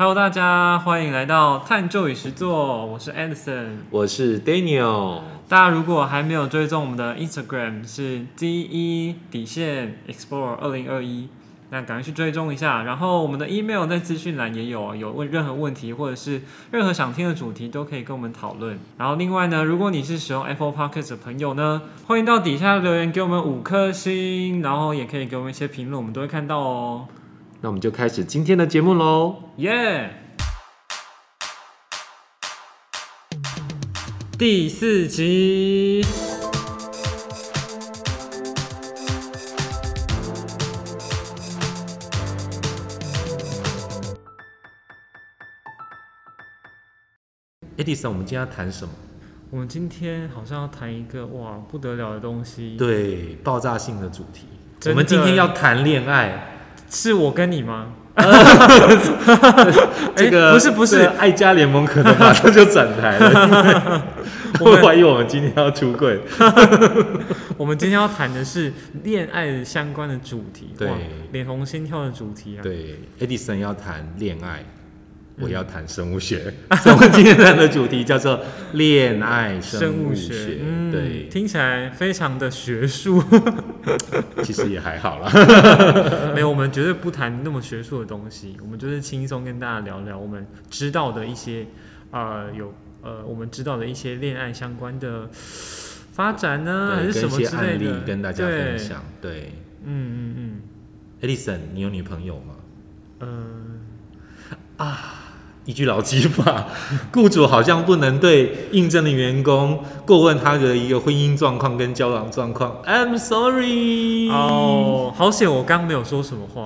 Hello，大家欢迎来到探究与实作，我是 Anderson，。我是 Daniel，大家如果还没有追踪我们的 Instagram 是 D E 底线 Explore 二零二一，那赶快去追踪一下。然后我们的 email 在资讯栏也有，有问任何问题或者是任何想听的主题都可以跟我们讨论。然后另外呢，如果你是使用 Apple Podcast 的朋友呢，欢迎到底下留言给我们五颗星，然后也可以给我们一些评论，我们都会看到哦。那我们就开始今天的节目喽。耶、第四集。Edison，我们今天要谈什么？我们今天好像要谈一个哇不得了的东西，对，爆炸性的主题。我们今天要谈恋爱，是我跟你吗？这个不是不是这个爱家联盟可能马 上就转台了，我怀疑我们今天要出柜。我们今天要谈的是恋爱相关的主题，对哇脸红心跳的主题啊。对，Edison 要谈恋爱，我要谈生物学，所以我们今天谈的主题叫做恋爱生物物学，嗯，对，听起来非常的学术。其实也还好啦。没有，我们绝对不谈那么学术的东西，我们就是轻松跟大家聊聊我们知道的一些，呃，有呃，我们知道的一些恋爱相关的发展呢，还，是什么之类的。案例，跟大家分享。对。嗯嗯，Edison，你有女朋友吗？嗯，呃，一句老鸡法，雇主好像不能对应征的员工过问他的一个婚姻状况跟交往状况。I'm sorry。哦，好险，我刚没有说什么话，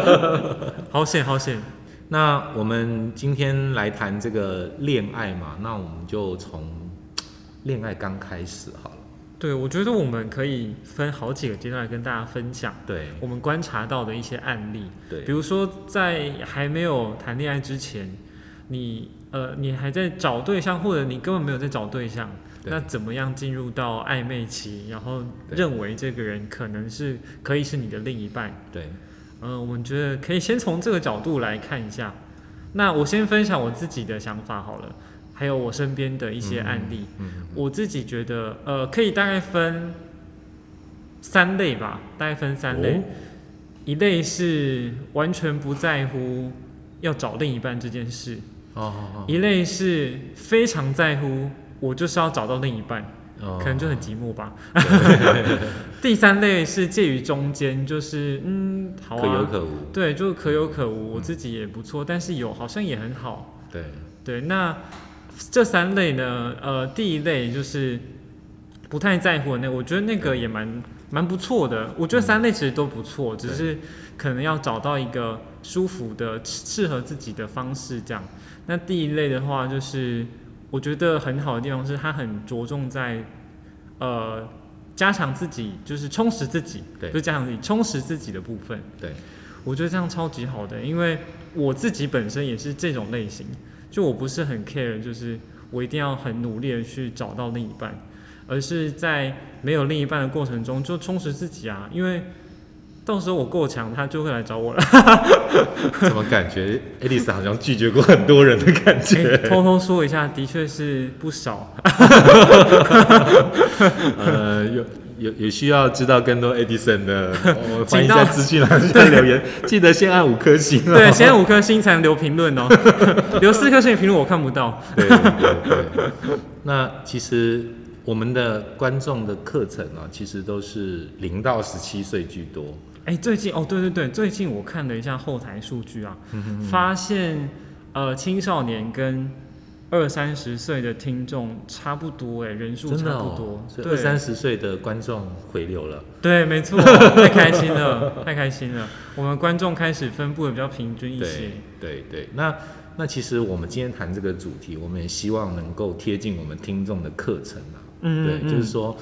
好险好险，那我们今天来谈这个恋爱嘛，那我们就从恋爱刚开始好了。对我觉得我们可以分好几个阶段来跟大家分享对我们观察到的一些案例。比如说，在还没有谈恋爱之前，你呃，你还在找对象，或者你根本没有在找对象，对那怎么样进入到暧昧期，然后认为这个人可能是可以是你的另一半？对嗯、我们觉得可以先从这个角度来看一下。那我先分享我自己的想法好了，还有我身边的一些案例。嗯，嗯我自己觉得，呃，可以大概分三类吧，大概分三类。哦一类是完全不在乎要找另一半这件事，哦哦一类是非常在乎我就是要找到另一半，哦，可能就很寂寞吧。第三类是介于中间，就是嗯，好啊，可有可无。对，就是可有可无，我自己也不错，但是有好像也很好。对对，那这三类呢？呃，第一类就是不太在乎的那个，我觉得那个也蛮蛮不错的。我觉得三类其实都不错，只是可能要找到一个舒服的、适合自己的方式这样。那第一类的话，就是我觉得很好的地方是它很着重在呃加强自己，就是充实自己，对就是加强自己，充实自己的部分。对我觉得这样超级好的，因为我自己本身也是这种类型，就我不是很 care，就是我一定要很努力的去找到另一半，而是在没有另一半的过程中就充实自己啊，因为到时候我够强，他就会来找我了。怎么感觉 Edison 好像拒绝过很多人的感哎觉？偷偷说一下，的确是不少。呃，有有有需要知道更多 Edison 的，我欢迎在资讯栏下留言，记得先按五颗星哦。对，先按五颗星才能留评论哦，留四颗星的评论我看不到。对对对。那其实我们的观众的课程啊，其实都是零到十七岁居多。哎、最近哦，对对对，最近我看了一下后台数据啊，嗯发现呃青少年跟二三十岁的听众差不多，哎，人数差不多哦，，对。二三十岁的观众回流了。对，没错，太开心了，太开心了，我们观众开始分布的比较平均一些。对，对对，那那其实我们今天谈这个主题，我们也希望能够贴近我们听众的课程啊。嗯，对，就是说，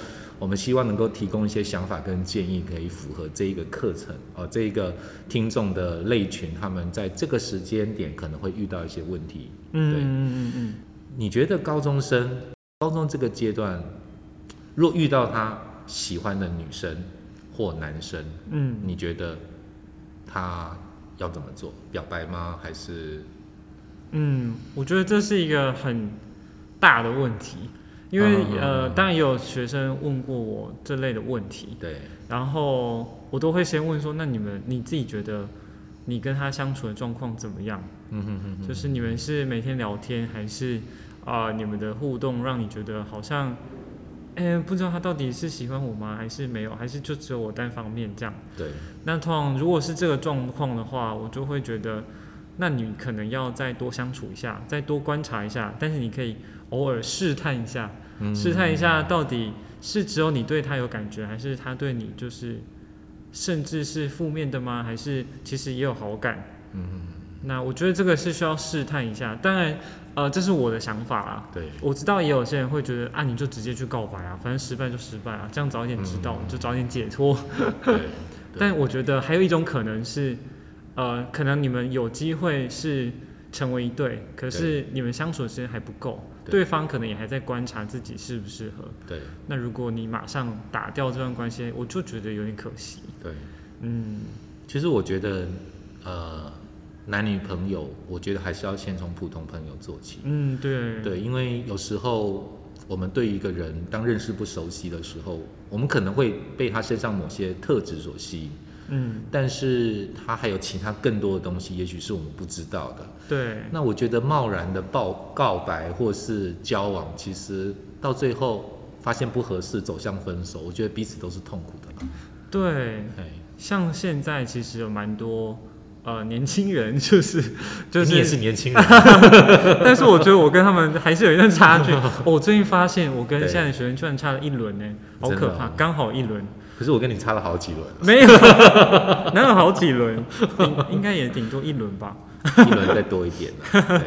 我们希望能够提供一些想法跟建议，可以符合这一个课程哦，这一个听众的类群，他们在这个时间点可能会遇到一些问题。对嗯嗯嗯嗯你觉得高中生，高中这个阶段，若遇到他喜欢的女生或男生，嗯嗯，你觉得他要怎么做？表白吗？还是嗯，我觉得这是一个很大的问题，因为、呃，嗯当然也有学生问过我这类的问题，对？然后我都会先问说，那你们你自己觉得你跟他相处的状况怎么样？嗯哼哼哼，就是你们是每天聊天，还是啊、你们的互动让你觉得好像，哎、不知道他到底是喜欢我吗？还是没有？还是就只有我单方面这样？对，那通常如果是这个状况的话，我就会觉得，那你可能要再多相处一下，再多观察一下，但是你可以偶尔试探一下，嗯试探一下到底是只有你对他有感觉，还是他对你就是甚至是负面的吗？还是其实也有好感？嗯，那我觉得这个是需要试探一下。当然，呃，这是我的想法啦。对，我知道也有些人会觉得啊，你就直接去告白啊，反正失败就失败啊，这样早一点知道，嗯就早一点解脱。对，但我觉得还有一种可能是，呃，可能你们有机会是成为一对，可是你们相处的时间还不够，对对方可能也还在观察自己适不适合。对，那如果你马上打掉这段关系，我就觉得有点可惜。对。嗯，其实我觉得，呃，男女朋友，我觉得还是要先从普通朋友做起。嗯，对，对，因为有时候我们对一个人当认识不熟悉的时候，我们可能会被他身上某些特质所吸引，嗯，但是他还有其他更多的东西，也许是我们不知道的。对，那我觉得贸然的报告白或是交往，其实到最后发现不合适，走向分手，我觉得彼此都是痛苦的啦。对，哎，像现在其实有蛮多呃年轻人，就是 就是你也是年轻人，但是我觉得我跟他们还是有一段差距。哦我最近发现我跟对。现在的学生居然差了一轮呢，好可怕，刚好一轮，可是我跟你差了好几轮，没有，哪有好几轮？顶应该也顶多一轮吧。一轮再多一点啦 对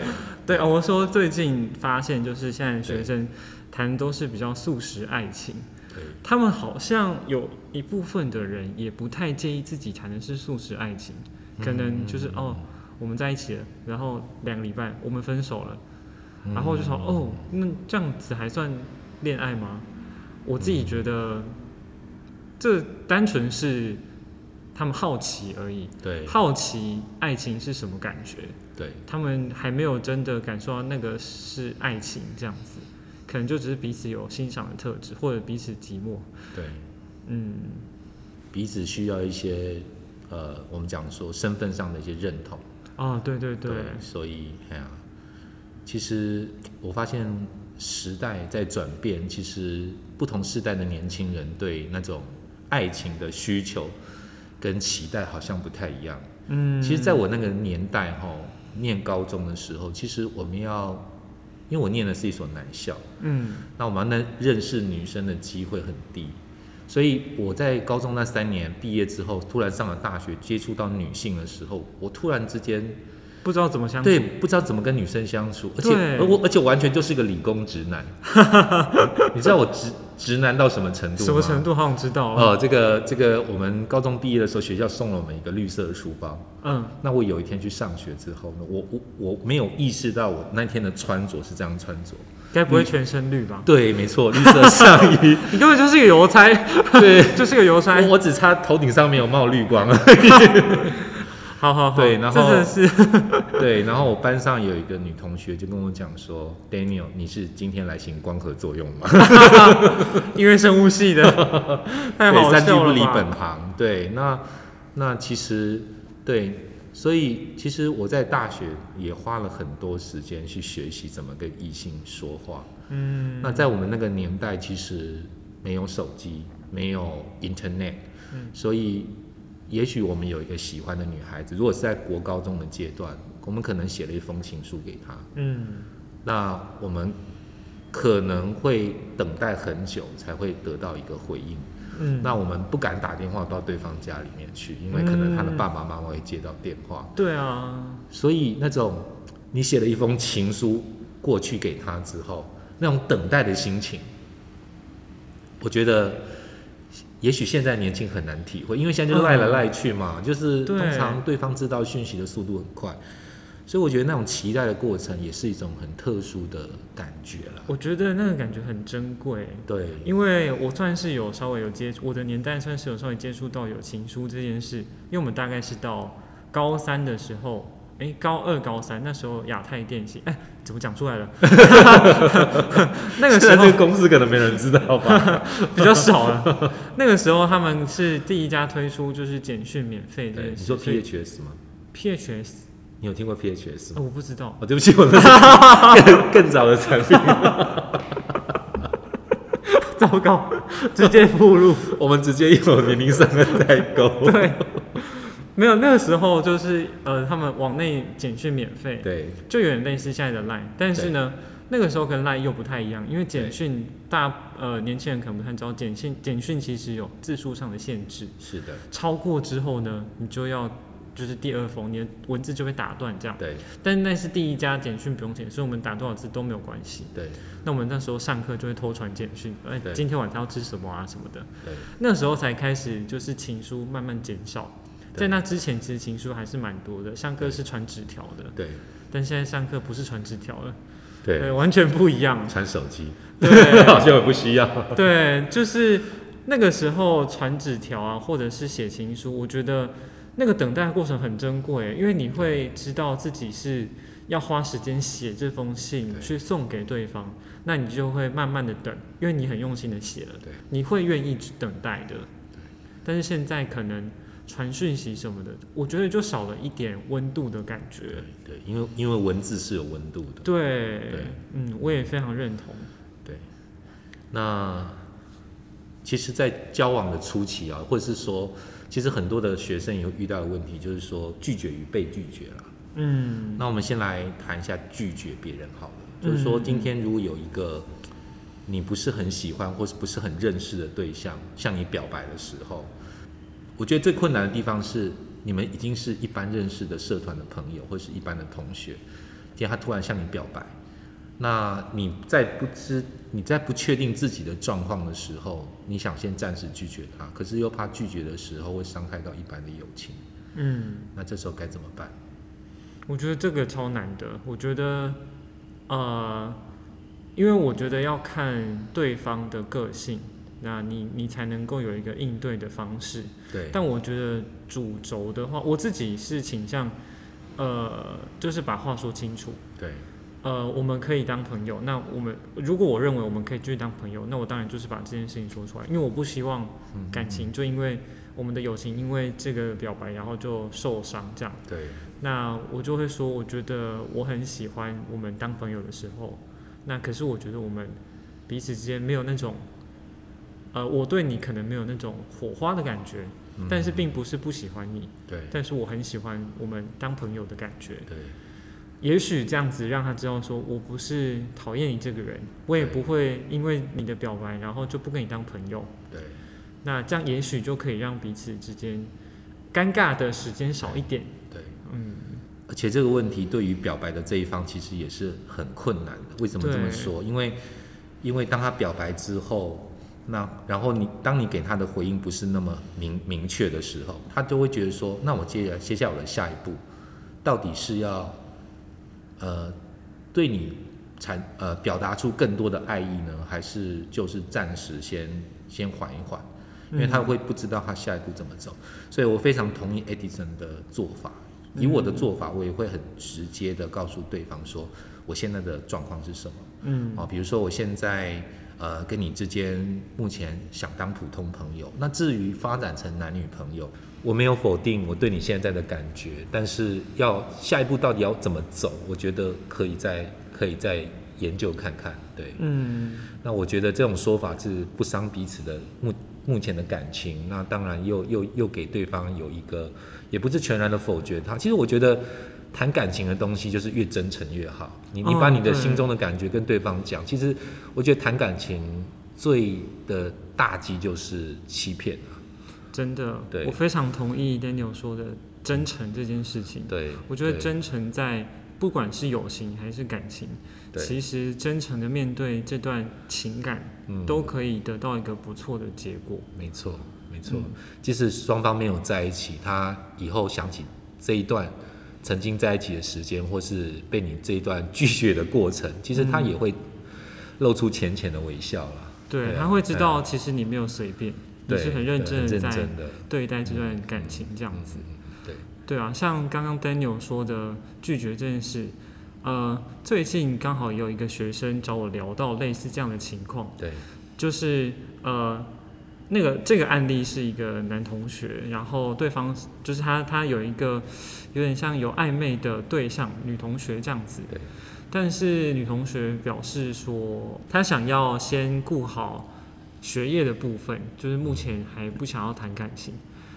对，哦我说最近发现就是现在的学生谈的都是比较素食爱情，他们好像有一部分的人也不太介意自己谈的是素食爱情，可能就是、哦我们在一起了，然后两个礼拜我们分手了。然后就说，哦，那这样子还算恋爱吗？我自己觉得，这单纯是他们好奇而已，对。好奇爱情是什么感觉，对。他们还没有真的感受到那个是爱情这样子，可能就只是彼此有欣赏的特质，或者彼此寂寞，对，嗯，彼此需要一些呃，我们讲说身份上的一些认同。哦，对对对，所以哎呀，其实我发现时代在转变，其实不同时代的年轻人对那种爱情的需求跟期待好像不太一样。嗯，其实，在我那个年代哈，念高中的时候，其实我们要，因为我念的是一所男校，嗯。那我们能认识女生的机会很低，所以我在高中那三年毕业之后，突然上了大学，接触到女性的时候，我突然之间不知道怎么相处，对不知道怎么跟女生相处，而且而我而且完全就是个理工直男，你知道我直直男到什么程度吗？什么程度好想知道，哦，这个这个，我们高中毕业的时候，学校送了我们一个绿色的书包。嗯，那我有一天去上学之后呢，我我我没有意识到我那天的穿着是这样穿着。该不会全身绿吧？对，没错，绿色上衣。你根本 就是个邮差，对，就是个邮差我，我只差头顶上没有冒绿光。好好好，对然后真的是，对，然后我班上有一个女同学就跟我讲说，Daniel，你是今天来行光合作用吗？因为生物系的，太对，好三句不离本行。对，那那其实对，所以其实我在大学也花了很多时间去学习怎么跟异性说话。嗯，那在我们那个年代，其实没有手机，没有 Internet，、嗯所以也许我们有一个喜欢的女孩子，如果是在国高中的阶段，我们可能写了一封情书给她，嗯，那我们可能会等待很久才会得到一个回应。嗯，那我们不敢打电话到对方家里面去，因为可能他的爸爸妈妈会接到电话，对啊，所以那种你写了一封情书过去给他之后，那种等待的心情，我觉得也许现在年轻很难体会，因为现在就赖来赖去嘛，就是通常对方知道讯息的速度很快，所以我觉得那种期待的过程也是一种很特殊的感觉了。我觉得那个感觉很珍贵，对，因为我算是有稍微有接触，我的年代算是有稍微接触到有情书这件事，因为我们大概是到高三的时候。哎，高二、高三那时候，亚太电信，哎，怎么讲出来了？那个时候这个公司可能没人知道吧？比较少了。那个时候他们是第一家推出就是简讯免费的。你说 PHS 吗？PHS，你有听过 PHS 吗？我不知道。哦，对不起，我更更早的产品。糟糕，直接步入，我们直接有年龄上的代沟。对。没有，那个时候就是呃，他们往内简讯免费，对，就有点类似现在的 Line，但是呢，那个时候跟 Line 又不太一样，因为简讯大呃年轻人可能不太知道，简讯简讯其实有字数上的限制，是的，超过之后呢，你就要就是第二封，你的文字就被打断这样，对，但是那是第一家简讯不用钱，所以我们打多少字都没有关系，对，那我们那时候上课就会偷传简讯，哎，今天晚上要吃什么啊什么的，对，那时候才开始就是情书慢慢减少。在那之前，其实情书还是蛮多的。上课是传纸条的，对。但现在上课不是传纸条了，对，完全不一样。传手机，对，好像也不需要。对，就是那个时候传纸条啊，或者是写情书，我觉得那个等待过程很珍贵，因为你会知道自己是要花时间写这封信去送给对方，那你就会慢慢的等，因为你很用心的写了，对，你会愿意等待的。但是现在可能。传讯息什么的，我觉得就少了一点温度的感觉。对，因为因为文字是有温度的。对，对，嗯，我也非常认同。对，那其实，在交往的初期啊，或者是说，其实很多的学生也会遇到的问题，就是说拒绝与被拒绝了。嗯，那我们先来谈一下拒绝别人好了。就是说，今天如果有一个你不是很喜欢或是不是很认识的对象向你表白的时候。我觉得最困难的地方是，你们已经是一般认识的社团的朋友，或是一般的同学，今天他突然向你表白，那你在不知、你在不确定自己的状况的时候，你想先暂时拒绝他，可是又怕拒绝的时候会伤害到一般的友情，嗯，那这时候该怎么办？我觉得这个超难的。我觉得，呃，因为我觉得要看对方的个性。那你你才能够有一个应对的方式。对。但我觉得主轴的话，我自己是倾向，呃，就是把话说清楚。对。呃，我们可以当朋友。那我们如果我认为我们可以继续当朋友，那我当然就是把这件事情说出来，因为我不希望感情就因为我们的友情因为这个表白然后就受伤这样。对。那我就会说，我觉得我很喜欢我们当朋友的时候，那可是我觉得我们彼此之间没有那种。呃，我对你可能没有那种火花的感觉，但是并不是不喜欢你。对。但是我很喜欢我们当朋友的感觉。对。也许这样子让他知道，说我不是讨厌你这个人，我也不会因为你的表白，然后就不跟你当朋友。对。那这样也许就可以让彼此之间尴尬的时间少一点。对。嗯。而且这个问题对于表白的这一方其实也是很困难的。为什么这么说？因为，因为当他表白之后。那然后你当你给他的回应不是那么明明确的时候，他就会觉得说，那我接着接下来的下一步，到底是要，呃，对你产呃表达出更多的爱意呢，还是就是暂时先先缓一缓，因为他会不知道他下一步怎么走，所以我非常同意 Edison 的做法，以我的做法，我也会很直接的告诉对方说，我现在的状况是什么，嗯，啊，比如说我现在。呃，跟你之间目前想当普通朋友，那至于发展成男女朋友，我没有否定我对你现在的感觉，但是要下一步到底要怎么走，我觉得可以再可以再研究看看，对，嗯，那我觉得这种说法是不伤彼此的目目前的感情，那当然又又又给对方有一个，也不是全然的否决他，其实我觉得。谈感情的东西就是越真诚越好。你你把你的心中的感觉跟对方讲，其实我觉得谈感情最的大忌就是欺骗真的，我非常同意 Daniel 说的真诚这件事情。对，我觉得真诚在不管是友情还是感情，其实真诚的面对这段情感，都可以得到一个不错的结果。没错，没错。即使双方没有在一起，他以后想起这一段。曾经在一起的时间，或是被你这一段拒绝的过程，其实他也会露出浅浅的微笑啦。对，他会知道其实你没有随便，你是很认真的。在对待这段感情这样子。对，对啊，像刚刚 Daniel 说的拒绝这件事，呃，最近刚好也有一个学生找我聊到类似这样的情况，对，就是呃，那个这个案例是一个男同学，然后对方就是他他有一个有点像有暧昧的对象女同学这样子，对，但是女同学表示说她想要先顾好学业的部分，就是目前还不想要谈感情。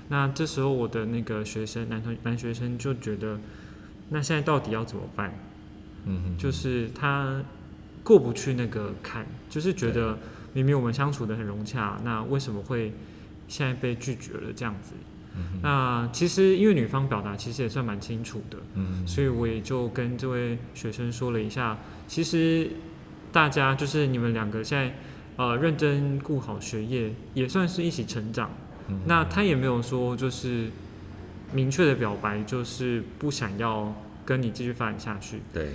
那这时候我的那个学生男同男学生就觉得，那现在到底要怎么办？嗯哼，就是他过不去那个坎，就是觉得明明我们相处的很融洽，那为什么会现在被拒绝了这样子？嗯，那其实因为女方表达其实也算蛮清楚的，嗯，所以我也就跟这位学生说了一下，其实大家就是你们两个现在呃认真顾好学业，也算是一起成长。嗯那他也没有说就是明确的表白，就是不想要跟你继续发展下去。对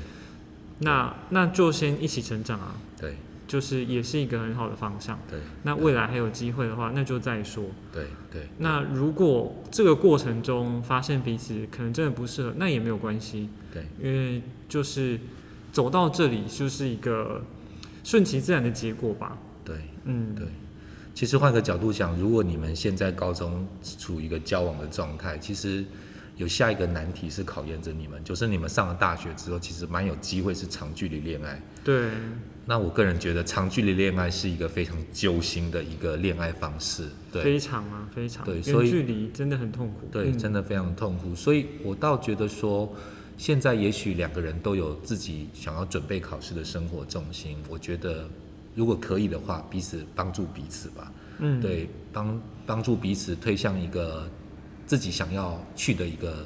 那那就先一起成长啊，对就是也是一个很好的方向。对那未来还有机会的话，那就再说。对对，那如果这个过程中发现彼此可能真的不适合，那也没有关系，对因为就是走到这里就是一个顺其自然的结果吧。对嗯，对。其实换个角度想，如果你们现在高中处于一个交往的状态，其实有下一个难题是考验着你们，就是你们上了大学之后，其实蛮有机会是长距离恋爱。对，那我个人觉得，长距离恋爱是一个非常揪心的一个恋爱方式。对非常啊，非常，对所以距离真的很痛苦。对，嗯真的非常痛苦。所以我倒觉得说，现在也许两个人都有自己想要准备考试的生活重心。我觉得，如果可以的话，彼此帮助彼此吧。嗯，对，帮帮助彼此推向一个自己想要去的一个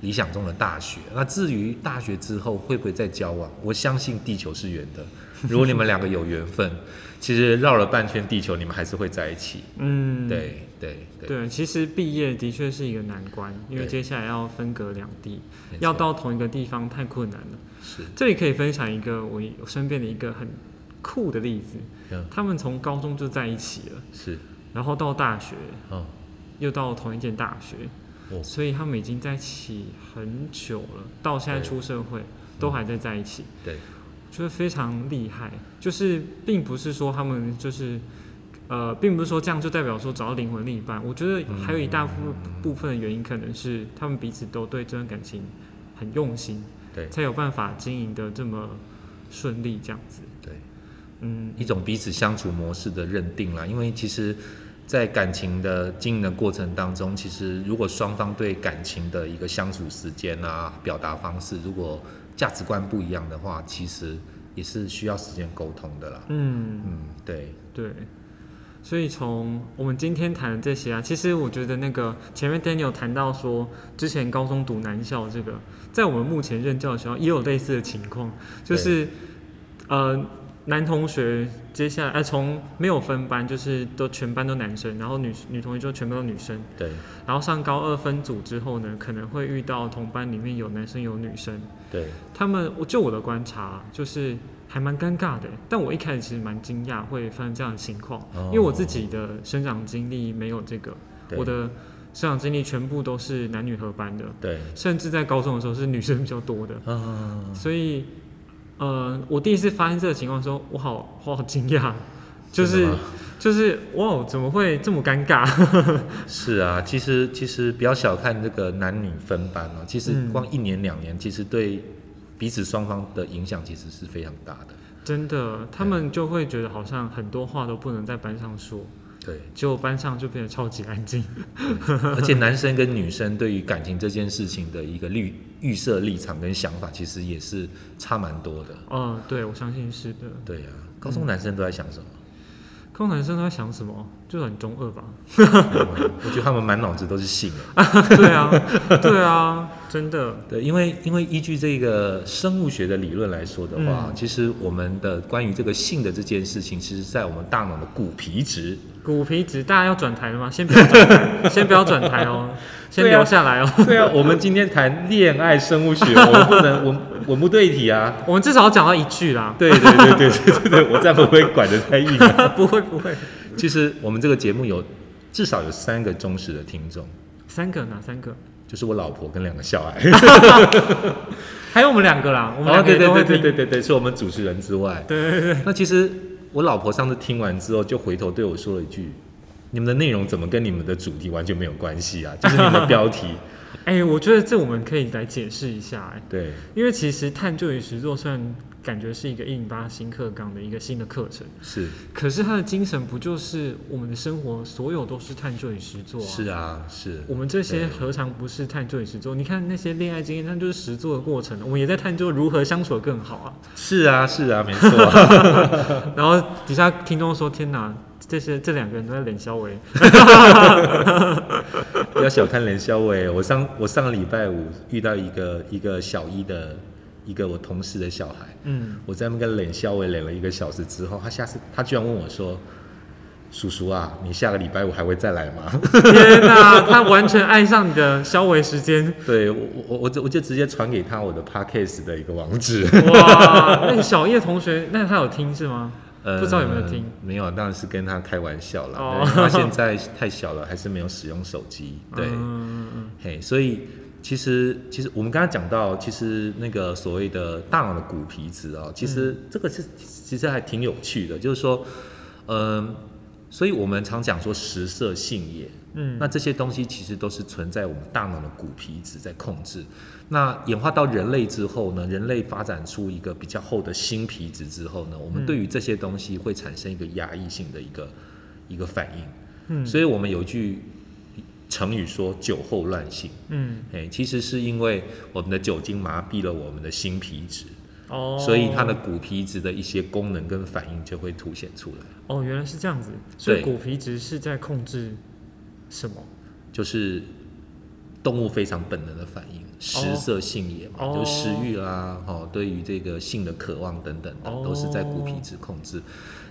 理想中的大学。那至于大学之后会不会再交往，我相信地球是圆的。如果你们两个有缘分，其实绕了半圈地球，你们还是会在一起。嗯，对对对，对，其实毕业的确是一个难关，因为接下来要分隔两地，要到同一个地方太困难了。是，这里可以分享一个我我身边的一个很酷的例子，嗯他们从高中就在一起了，是，然后到大学哦又到同一间大学，哦所以他们已经在一起很久了，到现在出社会都还在在一起，对，就是非常厉害。就是并不是说他们就是呃，并不是说这样就代表说找到灵魂另一半。我觉得还有一大部部分的原因，可能是他们彼此都对这段感情很用心，对才有办法经营的这么顺利，这样子。对，嗯，一种彼此相处模式的认定啦。因为其实，在感情的经营的过程当中，其实如果双方对感情的一个相处时间啊、表达方式，如果价值观不一样的话，其实也是需要时间沟通的啦。嗯，嗯，对，对。所以从我们今天谈的这些啊，其实我觉得那个前面 Daniel 谈到说，之前高中读男校这个，在我们目前任教的学校也有类似的情况，就是呃男同学接下来呃从没有分班，就是都全班都男生，然后女女同学就全部都女生，对，然后上高二分组之后呢，可能会遇到同班里面有男生有女生，对，他们，我就我的观察，就是还蛮尴尬的。但我一开始其实蛮惊讶会发生这样的情况，哦。因为我自己的生长经历没有这个，我的生长经历全部都是男女合班的，对，甚至在高中的时候是女生比较多的，嗯，所以，呃，我第一次发现这个情况的时候，我好我好惊讶，就是就是哇，怎么会这么尴尬？是啊，其实其实不要小看这个男女分班哦，其实嗯光一年两年，其实对彼此双方的影响其实是非常大的。真的，他们就会觉得好像很多话都不能在班上说，对，结果班上就变得超级安静。而且男生跟女生对于感情这件事情的一个预预设立场跟想法，其实也是差蛮多的。嗯，对，我相信是的。对呀、高中男生都在想什么？高中男生都在想什么？就很中二吧？我觉得他们满脑子都是性啊。对啊，对啊，真的。对，因为因为依据这个生物学的理论来说的话，嗯其实我们的关于这个性的这件事情，其实在我们大脑的骨皮质。骨皮质，大家要转台了吗？先不要转台，先不要转台哦，先留下来哦。对啊，我们今天谈恋爱生物学，我们不能文文不对题啊。我们至少要讲到一句啦。对对对对对对对，我这样会不会管得太硬啊？不会不会，其实我们这个节目有至少有三个忠实的听众，三个哪三个？就是我老婆跟两个小孩。还有我们两个啦，我们哦，两个对对。对对对对对，是我们主持人之外。对对对对那其实我老婆上次听完之后，就回头对我说了一句：“你们的内容怎么跟你们的主题完全没有关系啊？就是你们的标题。哎、我觉得这我们可以来解释一下、哎，对，因为其实探究与实作虽然感觉是一个一零八新课纲的一个新的课程，是可是它的精神不就是我们的生活所有都是探究与实作啊？是啊，是。我们这些何尝不是探究与实作？你看那些恋爱经验，它就是实作的过程，我们也在探究如何相处的更好啊。是啊，是啊，没错啊。然后底下听众说：“天哪，这些这两个人都在脸消维。不要小看连肖伟，我上我上个礼拜五遇到一个一个小一的一个我同事的小孩，”嗯，我在那边跟冷肖伟冷了一个小时之后，他下次他居然问我说：“叔叔啊，你下个礼拜五还会再来吗天哪，他完全爱上你的消维时间。”对我我我我就我就直接传给他我的 podcast 的一个网址，哇，那个小叶同学，那他有听是吗？呃不知道有没有听？没有，当然是跟他开玩笑啦。哦他现在太小了，还是没有使用手机。对，嗯嗯嘿，所以其实其实我们刚刚讲到，其实那个所谓的大脑的骨皮质啊，其实这个是其实还挺有趣的，就是说，嗯、所以我们常讲说食色性也，嗯，那这些东西其实都是存在我们大脑的骨皮质在控制。那演化到人类之后呢，人类发展出一个比较厚的新皮质之后呢，我们嗯对于这些东西会产生一个压抑性的一个一个反应。嗯。所以我们有一句成语说“酒后乱性”，嗯。哎，其实是因为我们的酒精麻痹了我们的新皮质，哦，所以它的骨皮质的一些功能跟反应就会凸显出来，哦原来是这样子，所以对。骨皮质是在控制什么？就是动物非常本能的反应，食色性也嘛，哦。就食欲啦，哦，对于这个性的渴望等等的，哦。都是在骨皮质控制。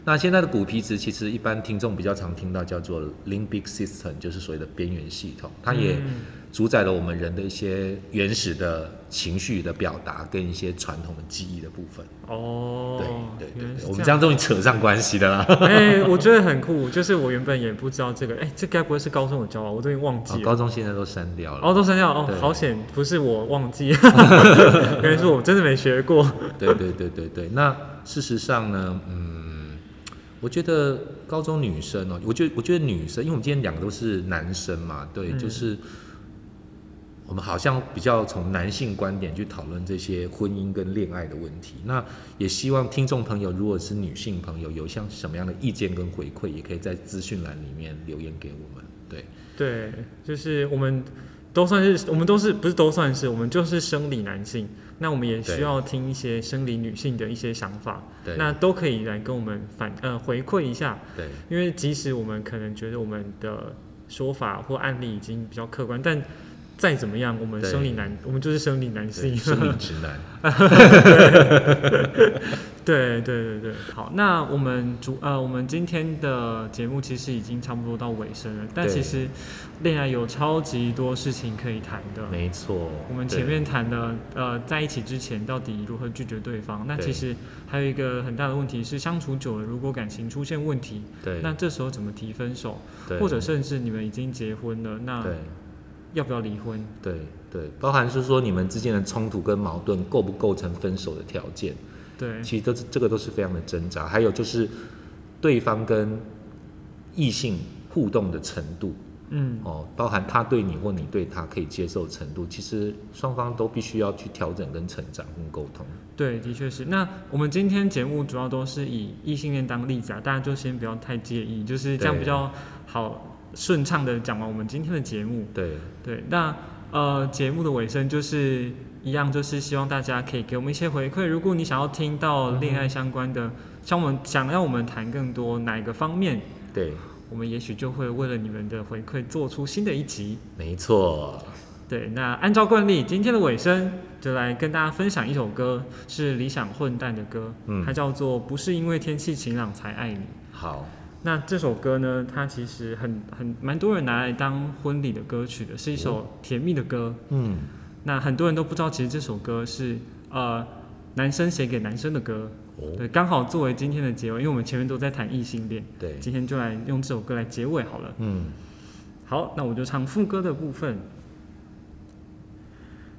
那现在的骨皮质其实一般听众比较常听到叫做 limbic system，就是所谓的边缘系统，它也嗯主宰了我们人的一些原始的情绪的表达跟一些传统的记忆的部分。哦，对对对对，我们这样终于扯上关系的啦。哎、我觉得很酷，就是我原本也不知道这个，哎、这该不会是高中的骄傲？我都已经忘记哦了。高中现在都删掉了。哦，都删掉哦，好险，不是我忘记，原来是我真的没学过。对对对对对，那事实上呢，嗯，我觉得高中女生哦，我觉得我觉得女生，因为我们今天两个都是男生嘛，对，嗯就是我们好像比较从男性观点去讨论这些婚姻跟恋爱的问题。那也希望听众朋友，如果是女性朋友，有像什么样的意见跟回馈，也可以在资讯栏里面留言给我们。对，对，就是我们都算是，我们都是不是都算是，我们就是生理男性，那我们也需要听一些生理女性的一些想法，对，那都可以来跟我们反呃回馈一下，对，因为即使我们可能觉得我们的说法或案例已经比较客观，但再怎么样，我们生理男，我们就是生理男性，生理直男。对对对对，好，那我们主呃，我们今天的节目其实已经差不多到尾声了，但其实恋爱有超级多事情可以谈的。没错，我们前面谈的呃，在一起之前到底如何拒绝对方，那其实还有一个很大的问题是，相处久了，如果感情出现问题，对，那这时候怎么提分手，对。或者甚至你们已经结婚了，那对。要不要离婚？对对，包含是说你们之间的冲突跟矛盾构不构成分手的条件，对，其实都是这个都是非常的挣扎。还有就是对方跟异性互动的程度嗯，哦，包含他对你或你对他可以接受程度，其实双方都必须要去调整跟成长跟沟通。对，的确是。那我们今天节目主要都是以异性恋当例子啊，大家就先不要太介意，就是这样比较好顺畅的讲完我们今天的节目。对对，那呃节目的尾声就是一样，就是希望大家可以给我们一些回馈。如果你想要听到恋爱相关的，像我们想要我们谈更多哪一个方面，对，我们也许就会为了你们的回馈做出新的一集。没错。对，那按照惯例，今天的尾声就来跟大家分享一首歌，是理想混蛋的歌，嗯它叫做《不是因为天气晴朗才爱你》。好，那这首歌呢，它其实很很蛮多人拿来当婚礼的歌曲的，是一首甜蜜的歌。嗯，那很多人都不知道，其实这首歌是呃男生写给男生的歌。哦，对，刚好作为今天的结尾，因为我们前面都在谈异性恋，对，今天就来用这首歌来结尾好了。嗯，好，那我就唱副歌的部分。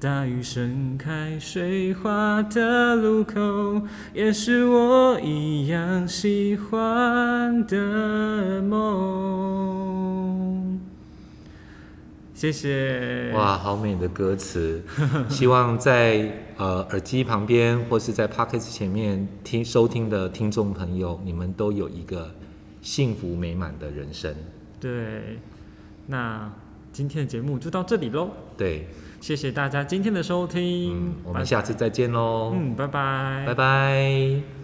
大雨盛开水花的路口，也是我一样喜欢的梦。谢谢。哇，好美的歌词！希望在呃耳机旁边或是在 p o c k e t 前面听收听的听众朋友，你们都有一个幸福美满的人生。对，那今天的节目就到这里喽。对，谢谢大家今天的收听，嗯，我们下次再见喽。嗯，拜拜，拜拜。